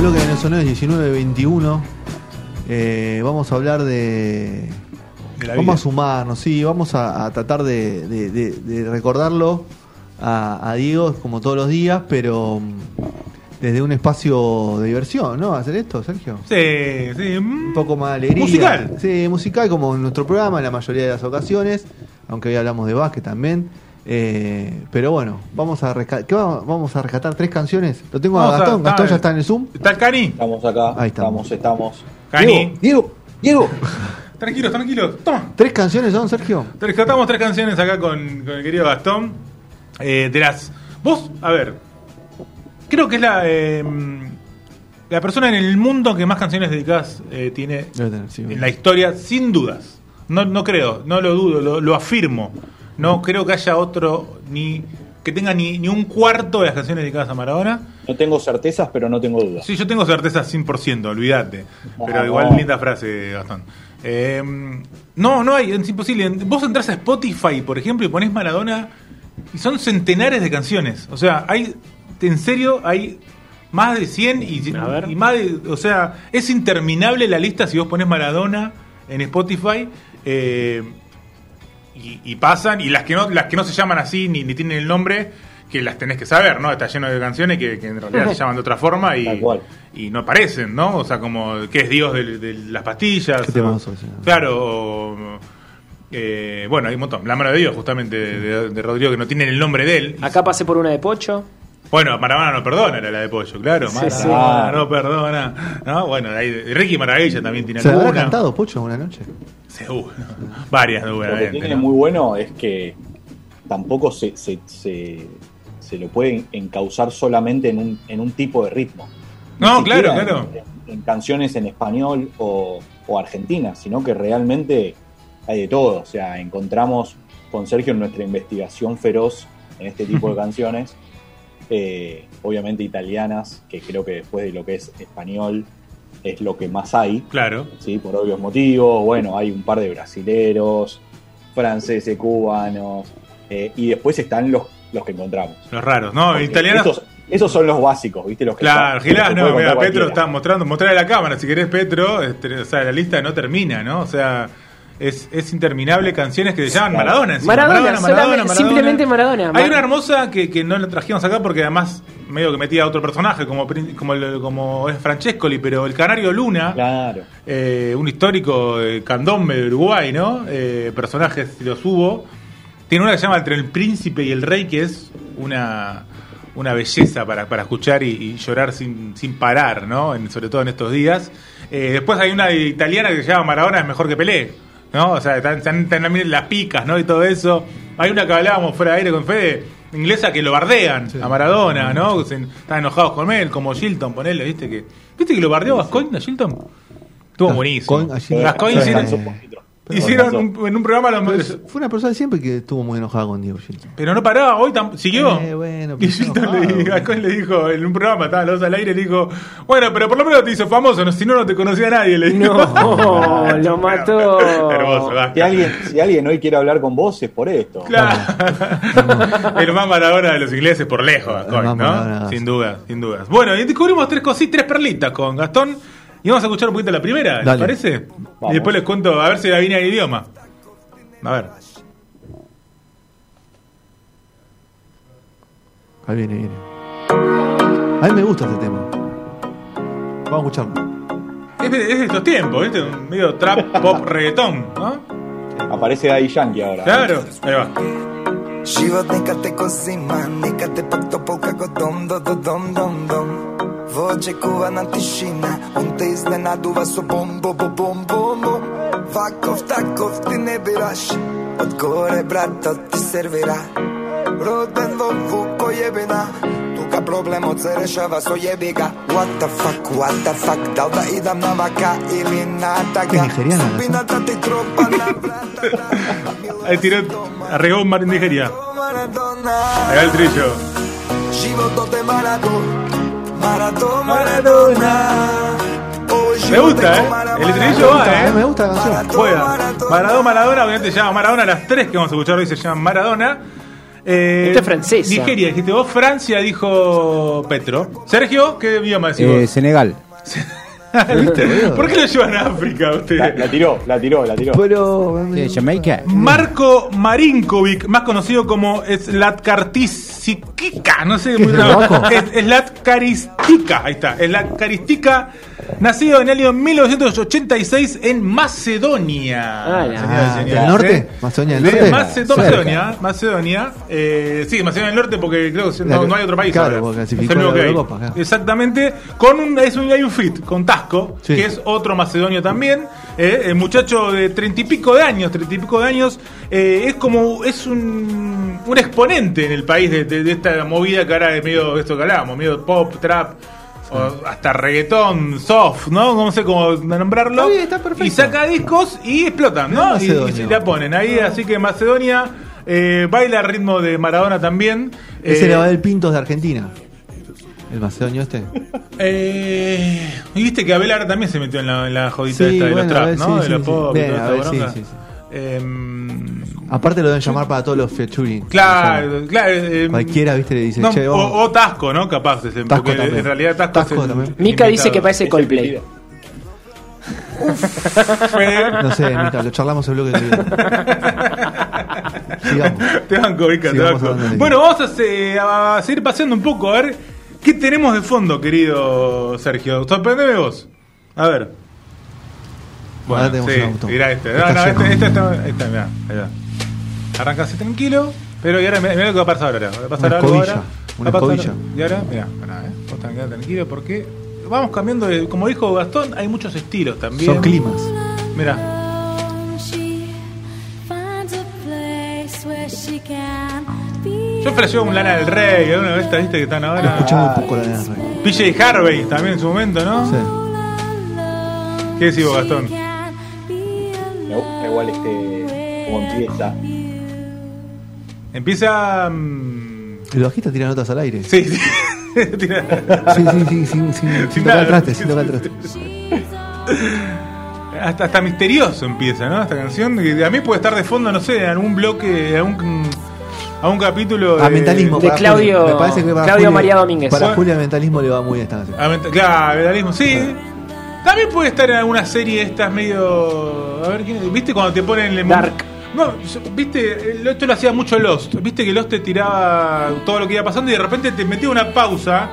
Bloque de Neosones 1921. Eh, vamos a hablar de. De la vamos vida. a sumarnos, sí, vamos a, a tratar de, de- de- de recordarlo a, a Diego como todos los días, pero mm, desde un espacio de diversión, ¿no? ¿Hacer esto, Sergio? Sí, sí. Un poco más de alegría. Musical. Sí, musical como en nuestro programa en la mayoría de las ocasiones, aunque hoy hablamos de básquet también. Eh, pero bueno, vamos a, resca- ¿qué vamos, vamos a rescatar tres canciones. Lo tengo Vamos a a- Gastón. Gastón ya está en el Zoom. ¿Está el Cani? Estamos acá, Ahí estamos. estamos, estamos. Cani. Diego, Diego, Diego. Tranquilos, tranquilos. Toma. ¿Tres canciones son, Sergio? Rescatamos tres canciones acá con, con el querido Gastón. Eh, de las. Vos, a ver. Creo que es la. eh, la persona en el mundo que más canciones dedicadas eh, tiene Debe tener, sí. en la historia, sin dudas. No, no creo, no lo dudo, lo, lo afirmo. No creo que haya otro ni que tenga ni, ni un cuarto de las canciones dedicadas a Maradona. No tengo certezas, pero no tengo dudas. Sí, yo tengo certeza 100%, olvídate. Pero Ah, igual no. linda frase, Gastón. Eh, no, no hay, es imposible. Vos entras a Spotify, por ejemplo, y ponés Maradona y son centenares de canciones. O sea, hay, en serio, hay más de 100 y, A ver. y más de, o sea, es interminable la lista si vos ponés Maradona en Spotify. eh, y, y pasan, y las que no, las que no se llaman así ni, ni tienen el nombre, que las tenés que saber, ¿no? Está lleno de canciones que, que en realidad se llaman de otra forma y, no aparecen, ¿no? O sea, como que es Dios de, de las pastillas. Qué o- claro, o, eh, bueno, hay un montón. La mano de Dios, justamente, de, de Rodrigo, que no tienen el nombre de él. Acá pasé por una de Pocho. Bueno, Maradona no perdona, era la de Pollo, claro. Sí, no perdona. ¿no? Bueno, ahí, Ricky Maravilla también tiene ¿Se habrá alguna. cantado Pocho una noche? Seguro. Varias, Lo que seguramente. tiene ¿no? muy bueno es que tampoco se, se, se, se lo puede encauzar solamente en un, en un tipo de ritmo. Ni No, claro, en- claro. En, en canciones en español o, o argentina, sino que realmente hay de todo. O sea, encontramos con Sergio en nuestra investigación feroz en este tipo de canciones, eh, obviamente italianas, que creo que después de lo que es español es lo que más hay. Claro. ¿sí? por obvios motivos. Bueno, hay un par de brasileros, franceses, cubanos, eh, y después están los, los que encontramos. Los raros, ¿no? Porque Italianos. Esos, esos son los básicos, ¿viste? Los que Claro, están- Gilás, no, mira, Petro está mostrando, mostrarle la cámara, si querés Petro, este, o sea, la lista no termina, ¿no? O sea, es, es interminable canciones que se llaman. Maradona. encima. Maradona, solamente- simplemente Maradona. Hay una hermosa que, que no la trajimos acá porque además medio que metía a otro personaje como, prin- como, como es Francescoli, pero el Canario Luna, Claro. eh, un histórico de candombe de Uruguay, ¿no? Eh, personajes, si los hubo. Tiene una que se llama Entre el Príncipe y el Rey, que es una, una belleza para, para escuchar y, y llorar sin, sin parar, ¿no? En- sobre todo en estos días. Eh, después hay una italiana que se llama Maradona es mejor que Pelé, ¿no? O sea, están, están- están también las picas, ¿no? Y todo eso. Hay una que hablábamos fuera de aire con Fede, inglesa, que lo bardean a Maradona, ¿no? Se- están enojados con él, como Gilton, ponele, ¿viste? que ¿Viste que lo bardeó Gascoigne a Gilton? Estuvo buenísimo. Gascoigne, Se hicieron- un en un programa los- Pero fue una persona siempre que estuvo muy enojada con Diego Gilton. pero no paraba, hoy tam- siguió. Eh, bueno, y pero Gilton enojado, le, dijo- le en un programa, estaba los dos al aire, le dijo, bueno, pero por lo menos te hizo famoso, no, si no, no te conocía nadie. Le dijo. No, lo mató. Hermoso, Gasco. Si alguien, si alguien hoy quiere hablar con vos es por esto. Claro. el más Maradona de los ingleses por lejos, más ¿no? Maradona. Sin duda, sin dudas. Bueno, y descubrimos tres cositas, tres perlitas con Gastón. Y vamos a escuchar un poquito la primera, ¿les Dale. parece? Y después les cuento, a ver si adivina el idioma. A ver. Ahí viene, viene. A mí me gusta este tema. Vamos a escucharlo. Es de, es de estos tiempos, ¿viste? Un medio trap, pop, reggaetón, ¿no? Aparece Daddy Yankee ahora. Claro, ahí va. Život nikad te cosí, man, nikad te pak to pouka ko dom, do, do, dom, dom, dom. Voce kuvana tišina On te iznenaduva so bom, bom, bom, bom, bom, bom Vakov, takov ti ne biraš Od gore brata ti servira Roden vo vuko jebina Tuka problem od se rešava so jebi ga. What the fuck, what the fuck Da li da idam na vaka ili na taga Supina da ti tropa na vrata Ahí tiró, arregó Mar Nigeria. Ahí el trillo. Život de Maradona Maradona Maradona Oh, Me gusta, ¿eh? El estribillo va, ¿eh? Me gusta la canción. Juega. Maradona, Maradona, obviamente se llama Maradona, las tres que vamos a escuchar hoy se llaman Maradona. Eh, Esta es francesa. Nigeria, dijiste vos, Francia, dijo Petro. Sergio, ¿qué idioma decís Eh, vos? Senegal. ¿Viste? ¿Por qué lo llevan a África usted? La, la tiró, la tiró, la tiró. Pero. Eh, Jamaica. Marco Marinkovic, más conocido como Slatkartistika, no sé, muy loco? Es- Slatkaristika, ahí está, Slatkaristika, nacido en el año 1986 en Macedonia. Ah, ya. Señoras y señores, ¿del norte? ¿eh? ¿Macedonia del De norte? Cerca. Macedonia, Macedonia, eh, sí, Macedonia del Norte porque creo que no, hay otro país claro, ahora. porque Es clasificó el único la que hay. Eurocopa, claro. Exactamente, con un, es un, hay un fit con Tasco, Sí. que es otro macedonio también, eh, el muchacho de treinta y pico de años, treinta y pico de años, eh, es como, es un, un exponente en el país de, de- de esta movida que ahora es medio, esto que hablábamos, medio pop, trap, o hasta reggaetón, soft, ¿no? No sé cómo nombrarlo. Está bien, está perfecto. Y saca discos y explotan, No es Y, la ponen ahí, así que Macedonia eh, baila al ritmo de Maradona también. Ese Eh, era el Pintos de Argentina. El macedonio este. eh, viste que Abel ahora también se metió en la, en la jodita Sí, esta de bueno, los trap, Abel, ¿no? sí, de sí, los pop y toda esta bronca. Em, Aparte lo deben llamar para todos los featuring. claro, claro. em, Cualquiera, viste, le dice, no, che, vamos. o, o Tasco, ¿no? Capaz, es el- Tasco porque también. en realidad Tasco, Tasco es el también. Mika dice que parece Coldplay. No sé, Mica, lo charlamos el bloque que viene. Sigamos. Te banco, Vika, te banco. Bueno, vamos a, se- a seguir paseando un poco, a ver qué tenemos de fondo, querido Sergio. Sorprendeme vos. A ver. Bueno, Ahora tenemos sí, un auto. mirá este. No, no, este, este está, mirá, ahí va. Arrancase tranquilo, pero y ahora mirá, mirá lo que va a pasar ahora. Va a pasar Una algo escobilla, ahora. una Va pasar-. Y ahora, mirá, pará, eh. Vos tranquilo, tranquilo, porque vamos cambiando de, como dijo Gastón, hay muchos estilos también. Son climas. Mirá. Yo flasheo un Lana del Rey, alguna de estas, viste, que están ahora. Escuchamos un poco la de Rey. PJ Harvey también en su momento, ¿no? Sí. ¿Qué decís vos, Gastón? Igual este cómo empieza. Empieza. mm, El bajista tira notas al aire. Sí, sí. Tira- Sí, sí, sí, sin, sin, sin Sin tocar traste, sin tocar el traste. hasta, hasta misterioso empieza, ¿no? Esta canción. que A mí puede estar de fondo, no sé, en algún bloque, algún, algún capítulo. A mentalismo. De Claudio-. Me parece que para Claudio María Domínguez. Para. Julia, el mentalismo le va muy bien esta canción. A claro, mentalismo, sí. También puede estar en alguna serie estas medio. A ver, ¿quién- ¿viste cuando te ponen el Dark. No, viste, esto lo hacía mucho Lost. Viste que Lost te tiraba todo lo que iba pasando y de repente te metía una pausa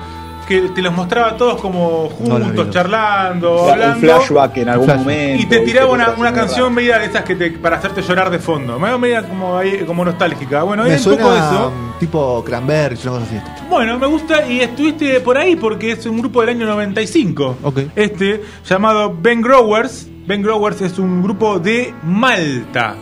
que te los mostraba todos como juntos, no. charlando, O sea, un hablando. flashback en algún Flashback. momento. Y te tiraba una, una canción media de esas que te, para hacerte llorar de fondo. Medio, media como, ahí, como nostálgica. Bueno, Me es un poco suena eso. tipo Cranberry, una cosa así. Bueno, me gusta y estuviste por ahí porque es un grupo del año 95. Ok. Este, llamado Ben Growers. Ben Growers es un grupo de Malta.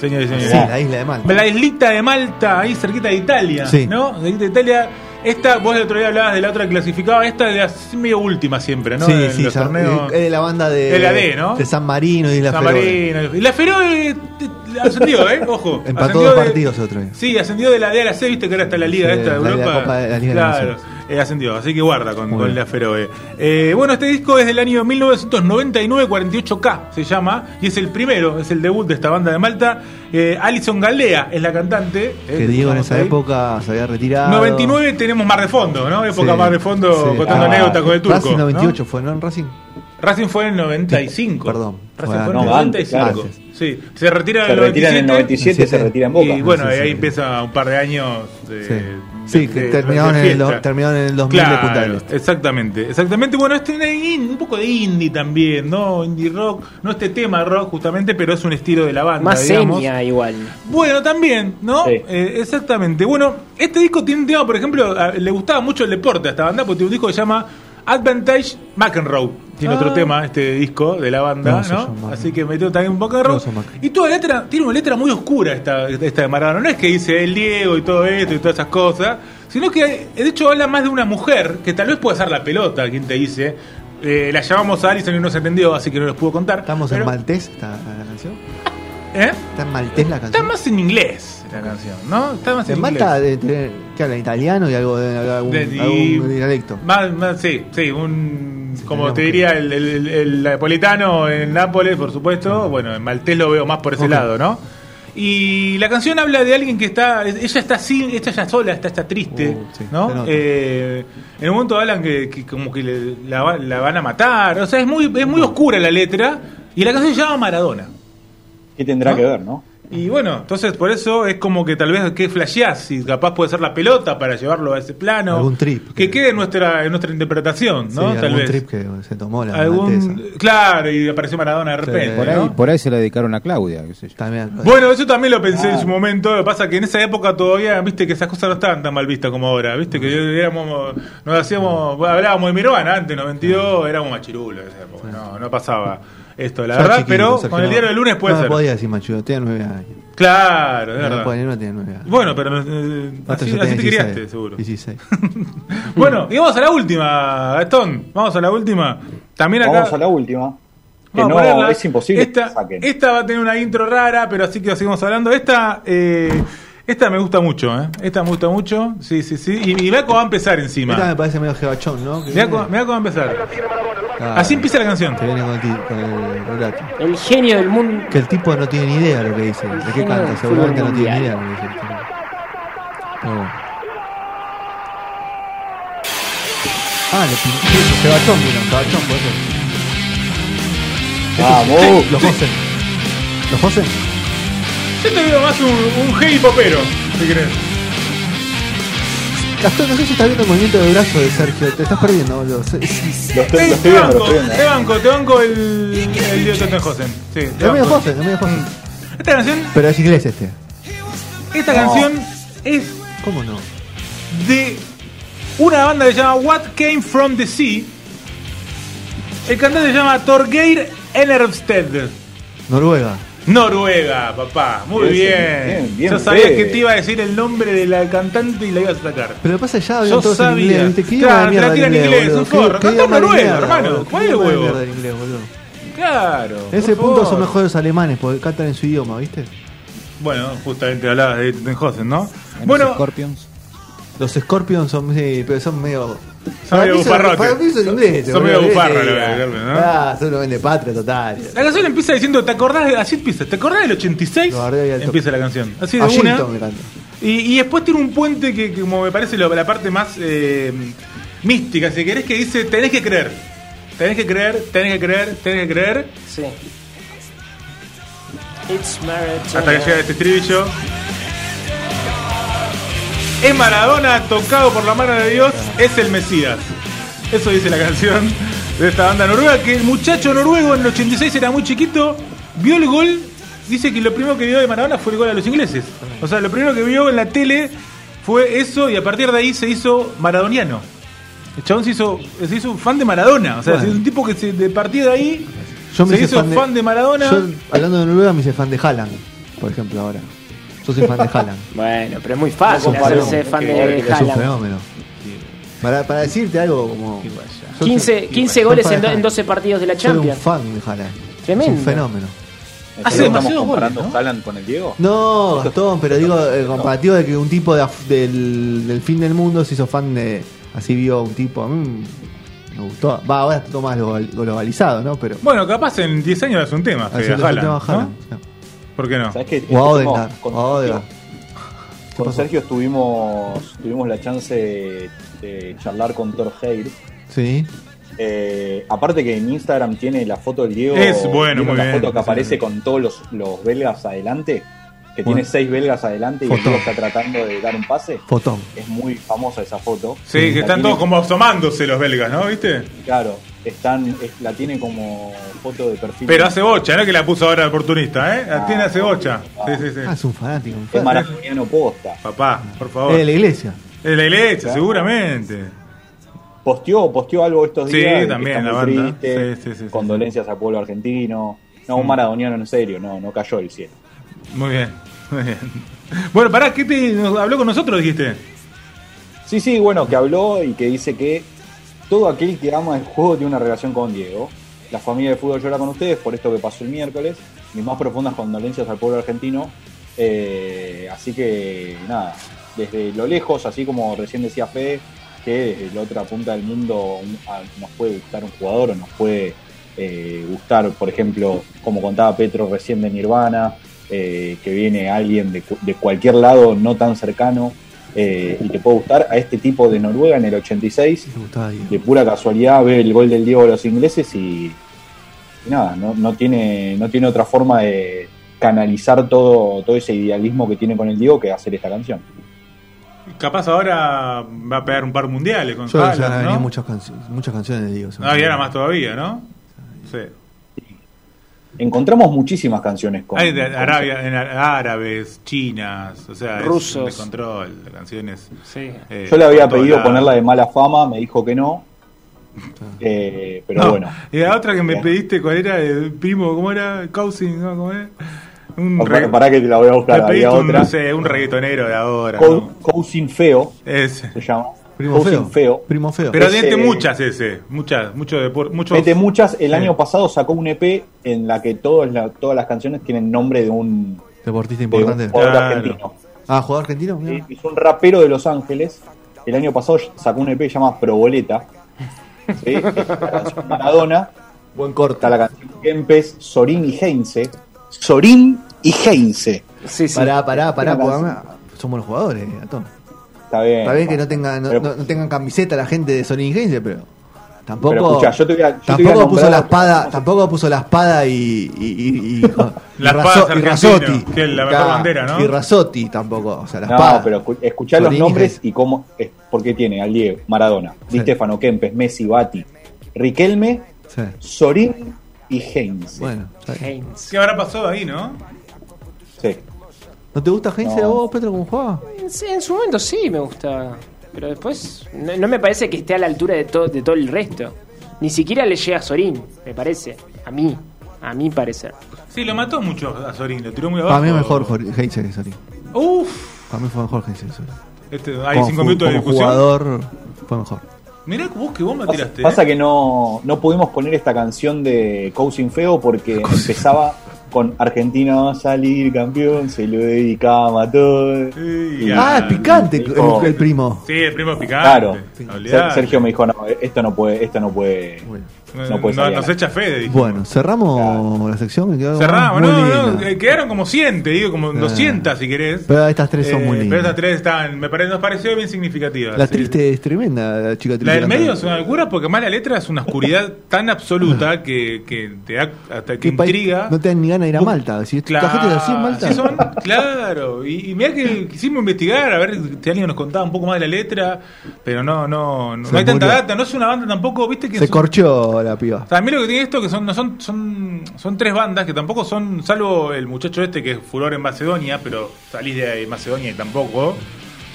Señores y señores. Sí, la isla de Malta. La islita de Malta, ahí cerquita de Italia. Sí. ¿No? Islita de Italia. Esta, vos el otro día hablabas de la otra que clasificaba. Esta es la medio última siempre, ¿no? Sí, En sí, los torneos. es de la banda de, De la D, ¿no? de San Marino y la San Feroe. Marino. Y la Feroe te- ascendió, ¿eh? Ojo. Empató dos de- partidos el otro día. Sí, ascendió de la D a la C, viste que ahora está la Liga Sí, esta de la- la Europa. Copa de la Liga de claro. Eh, ascendió, así que guarda con, con la Feroe. Eh, bueno, este disco es del año 1999, 48K se llama, y es el primero, es el debut de esta banda de Malta. Eh, Alison Galea es la cantante. eh, Que Diego en esa ahí. época se había retirado. 99 tenemos Mar de Fondo, ¿no? Época Sí, Mar de Fondo sí. contando Ah, anécdotas con el turco. Racing ¿no? 98 fue, ¿no? En Racing. Racing fue en el 95. Perdón. Racing Fue fue en antes. el No, antes, 95. antes. Sí, se retira en Se el retira en el 97. 97, se retira en Boca. Y bueno, Sí, sí, ahí sí. empieza un par de años de. Sí, que terminaron, de en el, terminaron en el 2000 de Punta del Este. exactamente, exactamente. Bueno, este un poco de indie también, ¿no? Indie rock, no este tema rock justamente, pero es un estilo de la banda. Más digamos. seña igual. Bueno, también, ¿no? Sí. Eh, exactamente. Bueno, este disco tiene un tema, por ejemplo, a- le gustaba mucho el deporte a esta banda, porque tiene un disco que se llama Advantage McEnroe. Tiene Ah. otro tema este disco de la banda, Así que metió también un poco de rock. No, son Mac- Y toda la letra, tiene una letra muy oscura esta, esta de Maradona. No es que dice el Diego y todo esto y todas esas cosas, sino que de hecho habla más de una mujer que tal vez puede ser la pelota, quien te dice. Eh, la llamamos a Alison y no se entendió, así que no les pudo contar. ¿Estamos en maltés canción? ¿Eh? ¿Está en maltés la Está canción? más en inglés la canción, ¿no? Está más en En inglés. Malta de tener, que habla italiano y algo de algún, De- y- algún dialecto. Más, más- sí, sí, un, como te diría el, el- el- el napolitano en Nápoles, por supuesto. Bueno, en maltés lo veo más por ese lado, ¿no? Y la canción habla de alguien que está, ella está así, ella ya sola, está, está triste, Uh, sí, ¿no? Eh, en un momento hablan que, que como que le- la, la van a matar, o sea, es muy, es muy oscura la letra y la canción se llama Maradona. ¿Qué tendrá ¿No? que ver, no? Y bueno, entonces por eso es como que tal vez que flasheás si capaz puede ser la pelota para llevarlo a ese plano. Algún trip. Que quede en nuestra, en nuestra interpretación, ¿no? Sí, tal algún vez. trip que se tomó la Algún, claro, y apareció Maradona de repente. Sí. Por ahí, ¿no? por ahí se la dedicaron a Claudia, qué sé yo. También. Bueno, eso también lo pensé Ah. en su momento. Lo que pasa que en esa época todavía, viste, que esas cosas no estaban tan mal vistas como ahora. Viste, que éramos, nos hacíamos, hablábamos de Nirvana antes, 92, éramos machirulos en esa época. No, no pasaba esto, la Yo verdad, chiquito, pero Sergio, con el no- diario del lunes puede no ser. me podía decir machudo, tenía nueve años. Claro, es No, verdad. podía, no tenía nueve años. Bueno, pero eh, así, así te 16, criaste, seguro. 16. Bueno, y vamos a la última, Gastón. Vamos a la última. También acá. Vamos a la última. Que no, ponerla. es imposible Esta, que esta va a tener una intro rara, pero así que seguimos hablando. Esta, eh, esta me gusta mucho, ¿eh? Esta me gusta mucho. Sí, sí, sí. Y, y cómo va a empezar encima. Esta me parece medio jebachón, ¿no? Cómo va a empezar. Ah, Así empieza la canción. Que viene con el, con el relato. El genio del mundo. Que el tipo no tiene ni idea de lo que dice. ¿De qué canta? Seguramente no tiene ni idea de lo que dice. el tipo. Pero bueno. Ah, le pinté. Jebachón, vino. Jebachón, por eso. Vamos. Los José. Los José. Yo te veo más un, un heavy popero, si querés. Gastón, no sé si estás viendo el movimiento de brazo de Sergio. Te estás perdiendo, boludo. Sí, sí. Lo estoy, Te, lo estoy te viendo, lo banco, te banco, te banco el, el Dios de Josen. Sí, te Es medio banco. José, es medio José. Esta canción, Pero es inglés este. esta canción es ¿Cómo no? de una banda que se llama What Came From The Sea. El cantante se llama Torgeir Enersted. Noruega. Noruega, papá. Muy Bien, bien. bien, bien, Yo sabía que te iba a decir el nombre de la cantante y la ibas a sacar. Pero lo que pasa es que ya habían Yo todos en sabía. inglés. ¿viste? ¿Qué Claro, te la tiran en inglés, un ¿Qué- forro. Canta noruego, mierda, hermano. ¿Cuál es el huevo? inglés, boludo? Claro. En ese punto son favor. mejores los alemanes porque cantan en su idioma, ¿viste? Bueno, justamente hablabas de Tenhosen, ¿no? En Bueno, Scorpions. Los Scorpions son, sí, pero son medio. Son medio bufarrotes. Para mí son ingleses. Son medio de Scorpions, ¿no? Ah, son unos de patria total. la canción empieza diciendo, ¿te acordás? de- Así empieza, ¿te acordás del 86? Lo agarré ahí al toque. Empieza la canción. Así de una. Y, y después tiene un puente que, que como me parece lo- la parte más eh, mística, si querés, que dice, tenés que creer. Tenés que creer, tenés que creer, tenés que creer. Sí. Hasta que llega este estribillo. Es Maradona tocado por la mano de Dios, es el Mesías. Eso dice la canción de esta banda noruega, que el muchacho noruego en el 86 era muy chiquito, vio el gol, dice que lo primero que vio de Maradona fue el gol a los ingleses. O sea, lo primero que vio en la tele fue eso y a partir de ahí se hizo maradoniano. El chabón se hizo, se hizo un fan de Maradona. O sea, Bueno. es un tipo que se, de partir de ahí Yo me se hizo fan de, Maradona. Yo, hablando de Noruega, me hice fan de Haaland, por ejemplo, ahora. Yo soy fan de Haaland. Bueno, pero es muy fácil No hacerse fan de es un Haaland. fenómeno. Para, para decirte algo como. yo soy- 15, 15 soy goles en, do- en Haaland. 12 partidos de la Soy un Champions. fan de Haaland. Tremendo. Es un fenómeno. ¿En Hace serio estamos comparando goles, ¿no? Haaland con el Diego? No, Gastón, pero digo, el comparativo de que un tipo de del, del fin del mundo se hizo fan de. Así vio un tipo. A mí me gustó. Va, ahora está todo más global- globalizado, ¿no? Pero. Bueno, capaz en 10 años es un tema, así Fede, lo Haaland, tema ¿no? Haaland, sí. ¿Por qué no? ¿Sabes qué? Estuvimos Odegaard, con. Sergio- estuvimos, tuvimos la chance de, de charlar con Thor Heir. Sí. Eh, aparte que en Instagram tiene la foto del Diego. Es bueno, ¿vieron muy la bien, foto que aparece con todos los, los belgas adelante. Que Bueno. tiene seis belgas adelante y el. Diego está tratando de dar un pase. Fotón. Es muy famosa esa foto. Sí, que están tiene- todos como asomándose los belgas, ¿no? ¿Viste? Claro, están, es- la tiene como foto de perfil. Pero hace bocha, ¿no? Que la puso ahora el oportunista, ¿eh? La Ah, tiene hace bocha. ah. Sí, sí, sí. Ah, es un fanático. Un Es fanático. maradoniano posta. Papá, por favor. Es de la iglesia. Es la iglesia, Claro. seguramente. posteó, posteó algo estos Sí, días. de que también, la banda. triste, Sí, sí, sí, sí, condolencias al pueblo argentino. No, un maradoniano en serio, no, no cayó del cielo. Muy bien, muy bien. Bueno, pará, ¿qué te nos- habló con nosotros, dijiste? Sí, sí, bueno, que habló y que dice que todo aquel que ama el juego tiene una relación con Diego. La familia de fútbol llora con ustedes por esto que pasó el miércoles. Mis más profundas condolencias al pueblo argentino. Eh, así que nada, desde lo lejos, así como recién decía Fede, que desde la otra punta del mundo nos puede gustar un jugador o nos puede eh, gustar, por ejemplo, como contaba Petro recién de Nirvana, eh, que viene alguien de, de cualquier lado no tan cercano eh, y te puede gustar a este tipo de Noruega en el 86 Me gustaba Diego. de pura casualidad ve el gol del Diego de los ingleses y, y nada, no, no tiene, no tiene otra forma de canalizar todo, todo ese idealismo que tiene con el Diego que hacer esta canción. Capaz ahora va a pegar un par mundiales con Yo ya Haaland, venía ¿no? muchas, canciones muchas canciones de Diego. Ah, y ahora más todavía, ¿no? Sí. Encontramos muchísimas canciones con, Hay de con- Arabia, en a- árabes, chinas, o sea, Rusos. es de control, canciones. Sí. eh, Yo le había pedido ponerla de mala fama, me dijo que no. Eh, pero No, bueno, Y la otra que me Bien. pediste, ¿cuál era? El primo, ¿cómo era? Cousin, ¿no? ¿Cómo es? Un para, re- para que te la voy a buscar, había un, otra. no sé, un reggaetonero de ahora. Co- ¿no? Cousin Feo Ese. se llama. Primo feo. Feo. Primo feo. Pero Ese- tiene muchas ese, muchas, mucho muchos. Mete muchas. El Sí. año pasado sacó un EP en la que todas, la- todas las canciones tienen nombre de un, Deportista de un importante. jugador Claro. argentino. Ah, jugador argentino. Sí, Mira. Es un rapero de Los Ángeles. El año pasado sacó un EP que se llama Proboleta. ¿sí? Está la canción Maradona. Buen corte. Está la canción Kempes, Sorín y Heinze. Sorín y Heinze. Sí, sí. Pará, pará, pará. Somos los jugadores, Gatón. Está bien. Está bien que no tengan, no, Pero- no- no tengan camiseta la gente de Sony Games, pero tampoco. Pero escuchá, yo te voy a- yo te voy a tampoco puso la espada, tampoco puso la espada y. y, y, y- La espada y que es la mejor bandera, ¿no? Y Rasotti tampoco. O sea, la No, espada. pero escu- escuchá los nombres y cómo. Es, porque tiene al Diego, Maradona, Sí. Di Stefano, Kempes, Messi, Bati, Riquelme, Sí. Sorín y Heinze. Bueno. ¿Qué habrá pasado ahí, no? Sí. ¿No te gusta Heinze No. a vos, Petro, cómo juega? Sí, en su momento sí me gusta. Pero después no, no me parece que esté a la altura de, to- de todo el resto. Ni siquiera le llega a Sorín, me parece. A mí. A mi parecer. Sí, lo mató mucho a Sorín, lo tiró muy abajo. Para mí es mejor Jor- Heinze que Sorín. Uf. Para mí fue mejor Heinze que Sorín. Este, hay Como cinco minutos de como discusión. jugador fue mejor. Mirá vos que vos me Pasa, tiraste. pasa eh. que no, no pudimos poner esta canción de Cousin Feo porque empezaba con Argentina va a salir campeón, se lo dedicaba a todo. Sí, Y- Ah, es picante el, el primo. Sí, el primo picante. Claro. Olvidate. Sergio me dijo, no, esto no puede, esto no puede. Bueno. No, puede nos echa fe, dijimos. Bueno, cerramos la sección Cerramos, muy no, linda. no, eh, quedaron como 100, te digo, como Ah. 200 si querés. Pero estas tres son Eh, muy lindas. Pero estas tres estaban, me pare- nos pareció bien significativas. La sí. triste es tremenda, la chica triste. La del medio es una locura porque más la letra es una oscuridad tan absoluta que, que te da hasta que intriga. No te dan ni ganas de ir a Malta. Si Claro, así en Malta. así son, claro. Y, y mira que quisimos investigar, a ver si alguien nos contaba un poco más de la letra, pero no, no, no, no hay tanta data, no es una banda tampoco, viste que Se son- corchó la piba. También lo que tiene esto que son, no son, son, son tres bandas que tampoco son, salvo el muchacho este que es furor en Macedonia, pero salís de Macedonia y tampoco.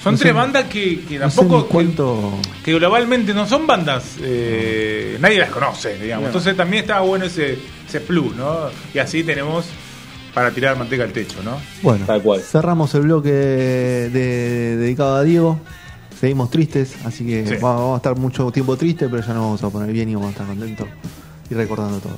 Son No sé- tres bandas que, que No sé tampoco. cuánto. que globalmente no son bandas, eh, nadie las conoce, digamos. Entonces también estaba bueno ese, ese plus, ¿no? Y así tenemos para tirar manteca al techo, ¿no? Bueno, Tal cual. cerramos el bloque de- dedicado a Diego. Seguimos tristes, así que Sí. vamos a estar mucho tiempo tristes, pero ya nos vamos a poner bien y vamos a estar contentos y recordando todo.